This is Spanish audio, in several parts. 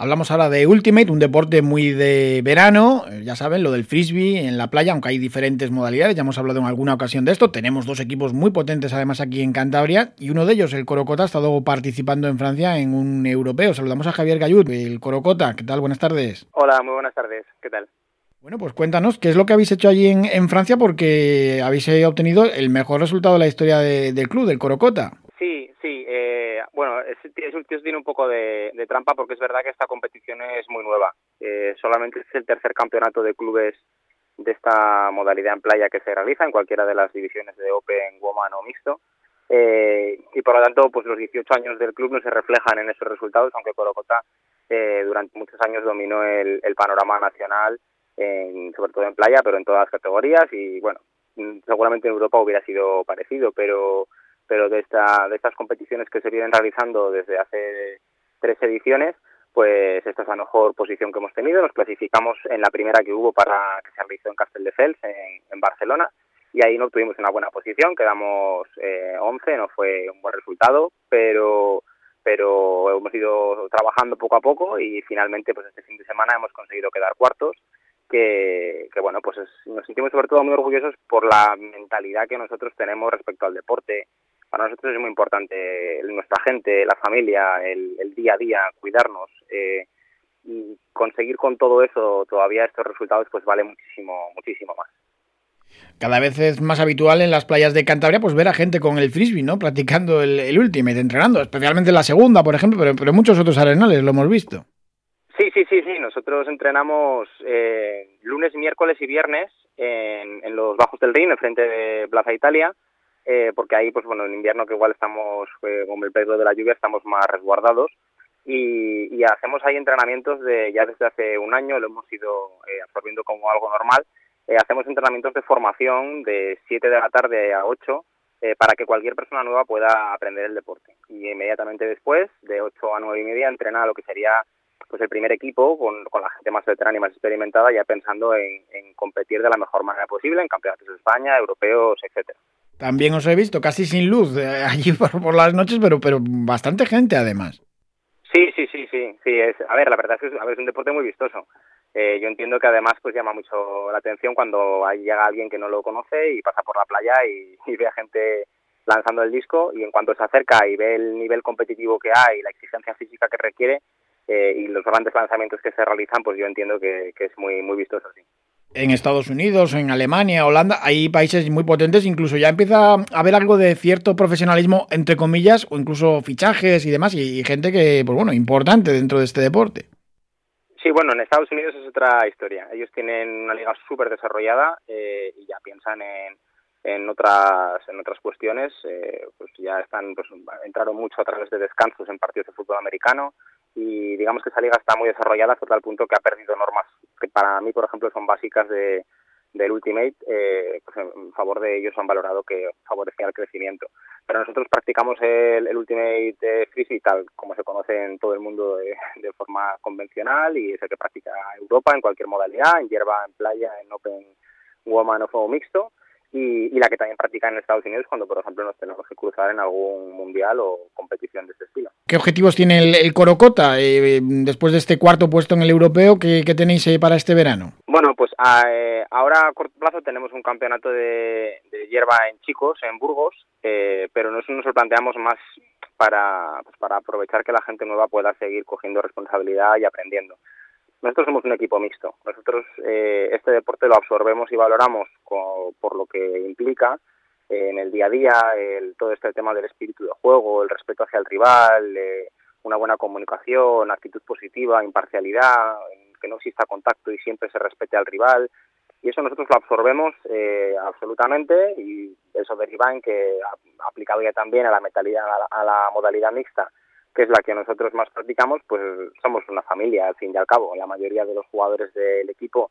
Hablamos ahora de Ultimate, un deporte muy de verano, eh, ya saben, lo del frisbee en la playa, aunque hay diferentes modalidades, ya hemos hablado en alguna ocasión de esto. Tenemos dos equipos muy potentes además aquí en Cantabria y uno de ellos, el Corocota, ha estado participando en Francia en un europeo. Saludamos a Javier Gallud, el Corocota. ¿Qué tal? Buenas tardes. Hola, muy buenas tardes. ¿Qué tal? Bueno, pues cuéntanos, ¿qué es lo que habéis hecho allí en, Francia? Porque habéis eh, obtenido el mejor resultado de la historia del club, del Corocota. Sí, sí. Eh, bueno, es, es, tiene un poco de, trampa porque es verdad que esta competición es muy nueva. Eh, solamente es el tercer campeonato de clubes de esta modalidad en playa que se realiza en cualquiera de las divisiones de Open, Woman o Mixto. y por lo tanto, pues los 18 años del club no se reflejan en esos resultados, aunque Corocota durante muchos años dominó el panorama nacional sobre todo en playa, pero en todas las categorías y bueno, mm, seguramente en Europa hubiera sido parecido, pero pero de esta de estas competiciones que se vienen realizando desde hace tres ediciones, pues esta es la mejor posición que hemos tenido. Nos clasificamos en la primera que hubo para que se realizó en Castelldefels, en, en Barcelona, y ahí no obtuvimos una buena posición, quedamos eh, 11, no fue un buen resultado, pero pero hemos ido trabajando poco a poco y finalmente pues este fin de semana hemos conseguido quedar cuartos que, bueno, pues nos sentimos sobre todo muy orgullosos por la mentalidad que nosotros tenemos respecto al deporte. Para nosotros es muy importante nuestra gente, la familia, el, día a día, cuidarnos. Eh, y conseguir con todo eso todavía estos resultados pues vale muchísimo, muchísimo más. Cada vez es más habitual en las playas de Cantabria pues ver a gente con el frisbee, ¿no? Practicando el, el ultimate, entrenando, especialmente en la segunda, por ejemplo, pero, pero muchos otros arenales lo hemos visto. Sí, sí, sí, sí. Nosotros entrenamos eh, lunes, miércoles y viernes en, en, los bajos del Rin, frente de Plaza Italia, eh, porque ahí, pues bueno, en invierno que igual estamos, eh, con el peligro de la lluvia, estamos más resguardados. Y, hacemos ahí entrenamientos de ya desde hace un año, lo hemos ido eh, absorbiendo como algo normal. Eh, hacemos entrenamientos de formación de 7 de la tarde a 8 eh, para que cualquier persona nueva pueda aprender el deporte. Y inmediatamente después, de 8 a 9 y media, entrena lo que sería pues el primer equipo con, con la gente más veterana y más experimentada ya pensando en, en, competir de la mejor manera posible en campeonatos de España, europeos, etcétera. También os he visto casi sin luz eh, allí por, por, las noches, pero pero bastante gente además. Sí, sí, sí, sí, sí. Es, a ver, la verdad es que es, a ver, es un deporte muy vistoso. Eh, yo entiendo que además pues llama mucho la atención cuando ahí llega alguien que no lo conoce y pasa por la playa y, ve a gente lanzando el disco y en cuanto se acerca y ve el nivel competitivo que hay la exigencia física que requiere, eh, y los grandes lanzamientos que se realizan, pues yo entiendo que, que es muy, muy vistoso así. En Estados Unidos, en Alemania, Holanda, hay países muy potentes, incluso ya empieza a haber algo de cierto profesionalismo, entre comillas, o incluso fichajes y demás, y, gente que, pues bueno, importante dentro de este deporte. Sí, bueno, en Estados Unidos es otra historia. Ellos tienen una liga súper desarrollada eh, y ya piensan en, en otras en otras cuestiones. Eh, pues ya están, pues entraron mucho a través de descansos en partidos de fútbol americano, y digamos que esa liga está muy desarrollada hasta tal punto que ha perdido normas que para mí, por ejemplo, son básicas de, del Ultimate, eh, pues en favor de ellos han valorado que favorecía el crecimiento. Pero nosotros practicamos el, el Ultimate eh, Frisbee tal como se conoce en todo el mundo de, de, forma convencional y es el que practica Europa en cualquier modalidad, en hierba, en playa, en Open Woman o fuego mixto y, y, la que también practican en Estados Unidos cuando, por ejemplo, nos tenemos que cruzar en algún mundial o competición de este estilo. ¿Qué objetivos tiene el, el Corocota eh, después de este cuarto puesto en el europeo? ¿Qué, qué tenéis eh, para este verano? Bueno, pues a, eh, ahora a corto plazo tenemos un campeonato de, de hierba en chicos, en Burgos, eh, pero nosotros nos lo planteamos más para, pues para aprovechar que la gente nueva pueda seguir cogiendo responsabilidad y aprendiendo. Nosotros somos un equipo mixto. Nosotros eh, este deporte lo absorbemos y valoramos con, por lo que implica eh, en el día a día, el, todo este tema del espíritu de juego, el respeto hacia el rival, eh, una buena comunicación, actitud positiva, imparcialidad, que no exista contacto y siempre se respete al rival. Y eso nosotros lo absorbemos eh, absolutamente y eso deriva en que aplicado ya también a la, mentalidad, a la, a la modalidad mixta, que es la que nosotros más practicamos, pues somos una familia, al fin y al cabo. La mayoría de los jugadores del equipo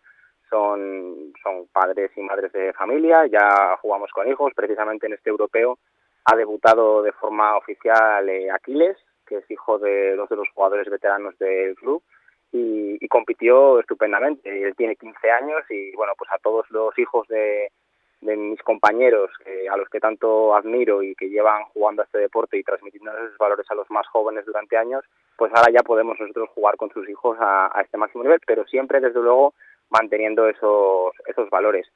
son, son padres y madres de familia, ya jugamos con hijos, precisamente en este europeo ha debutado de forma oficial eh, Aquiles, que es hijo de dos de los jugadores veteranos del club, y, y compitió estupendamente. Él tiene 15 años y, bueno, pues a todos los hijos de, de mis compañeros a los que tanto admiro y que llevan jugando a este deporte y transmitiendo esos valores a los más jóvenes durante años, pues ahora ya podemos nosotros jugar con sus hijos a, este máximo nivel, pero siempre desde luego manteniendo esos, esos valores.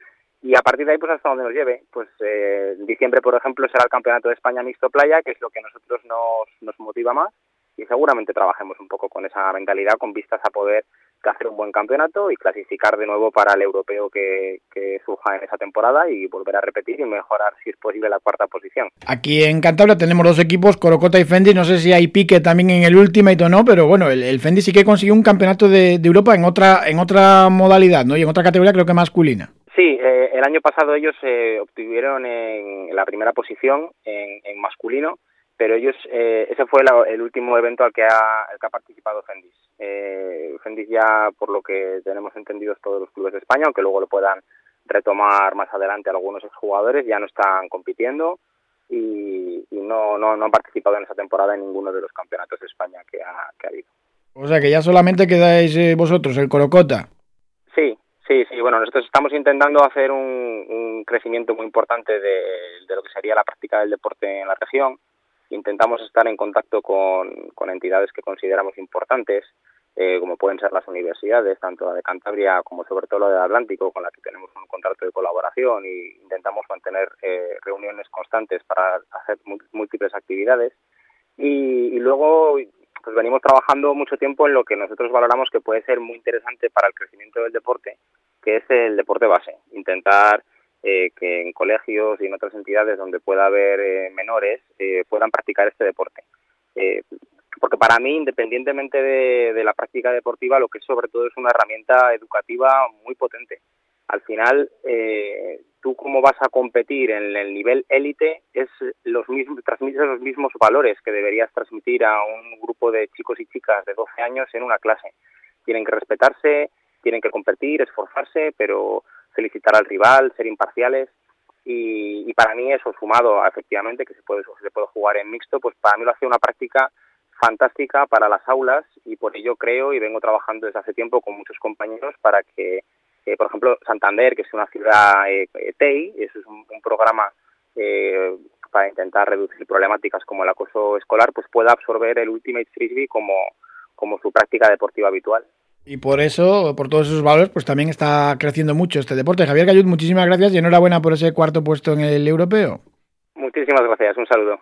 Y a partir de ahí, pues hasta donde nos lleve, pues eh, diciembre, por ejemplo, será el Campeonato de España Mixto Playa, que es lo que a nosotros nos, nos motiva más, y seguramente trabajemos un poco con esa mentalidad, con vistas a poder hacer un buen campeonato y clasificar de nuevo para el europeo que, surja en esa temporada y volver a repetir y mejorar, si es posible, la cuarta posición. Aquí en Cantabria tenemos dos equipos, Corocota y Fendi. No sé si hay pique también en el Ultimate o no, pero bueno, el, Fendi sí que consiguió un campeonato de, Europa en otra, en otra modalidad, ¿no? Y en otra categoría, creo que masculina. Sí, eh, el año pasado ellos eh, obtuvieron en la primera posición en masculino pero ellos, eh, ese fue el último evento al que ha, que ha participado Fendis. Eh, Fendis ya, por lo que tenemos entendido, todos los clubes de España, aunque luego lo puedan retomar más adelante algunos exjugadores, ya no están compitiendo y, no, no, no, han participado en esa temporada en ninguno de los campeonatos de España que ha, que ha habido. O sea que ya solamente quedáis eh, vosotros, el Corocota. Sí, sí, sí. Bueno, nosotros estamos intentando hacer un, un crecimiento muy importante de, de lo que sería la práctica del deporte en la región intentamos estar en contacto con, entidades que consideramos importantes, eh, como pueden ser las universidades, tanto la de Cantabria como sobre todo la del Atlántico, con la que tenemos un contrato de colaboración y intentamos mantener eh, reuniones constantes para hacer múltiples actividades. Y, luego pues venimos trabajando mucho tiempo en lo que nosotros valoramos que puede ser muy interesante para el crecimiento del deporte, que es el deporte base. Intentar eh, que en colegios y en otras entidades donde pueda haber eh, menores eh, puedan practicar este deporte. porque para mí, independientemente de, la práctica deportiva, lo que es sobre todo es una herramienta educativa muy potente. Al final, tú cómo vas a competir en el nivel élite es los mismos, transmites los mismos valores que deberías transmitir a un grupo de chicos y chicas de 12 años en una clase. Tienen que respetarse, tienen que competir, esforzarse, pero felicitar al rival, ser imparciales. Y, para mí eso sumado efectivamente que se puede, jugar en mixto, pues para mí lo hace una práctica fantástica para las aulas y por ello creo y vengo trabajando desde hace tiempo con muchos compañeros para que, por ejemplo, Santander, que es una ciudad eh, TEI, eso es un, programa eh, para intentar reducir problemáticas como el acoso escolar, pues pueda absorber el Ultimate Frisbee como, como su práctica deportiva habitual. Y por eso, por todos esos valores, pues también está creciendo mucho este deporte. Javier Gallud, muchísimas gracias y enhorabuena por ese cuarto puesto en el europeo. Muchísimas gracias, un saludo.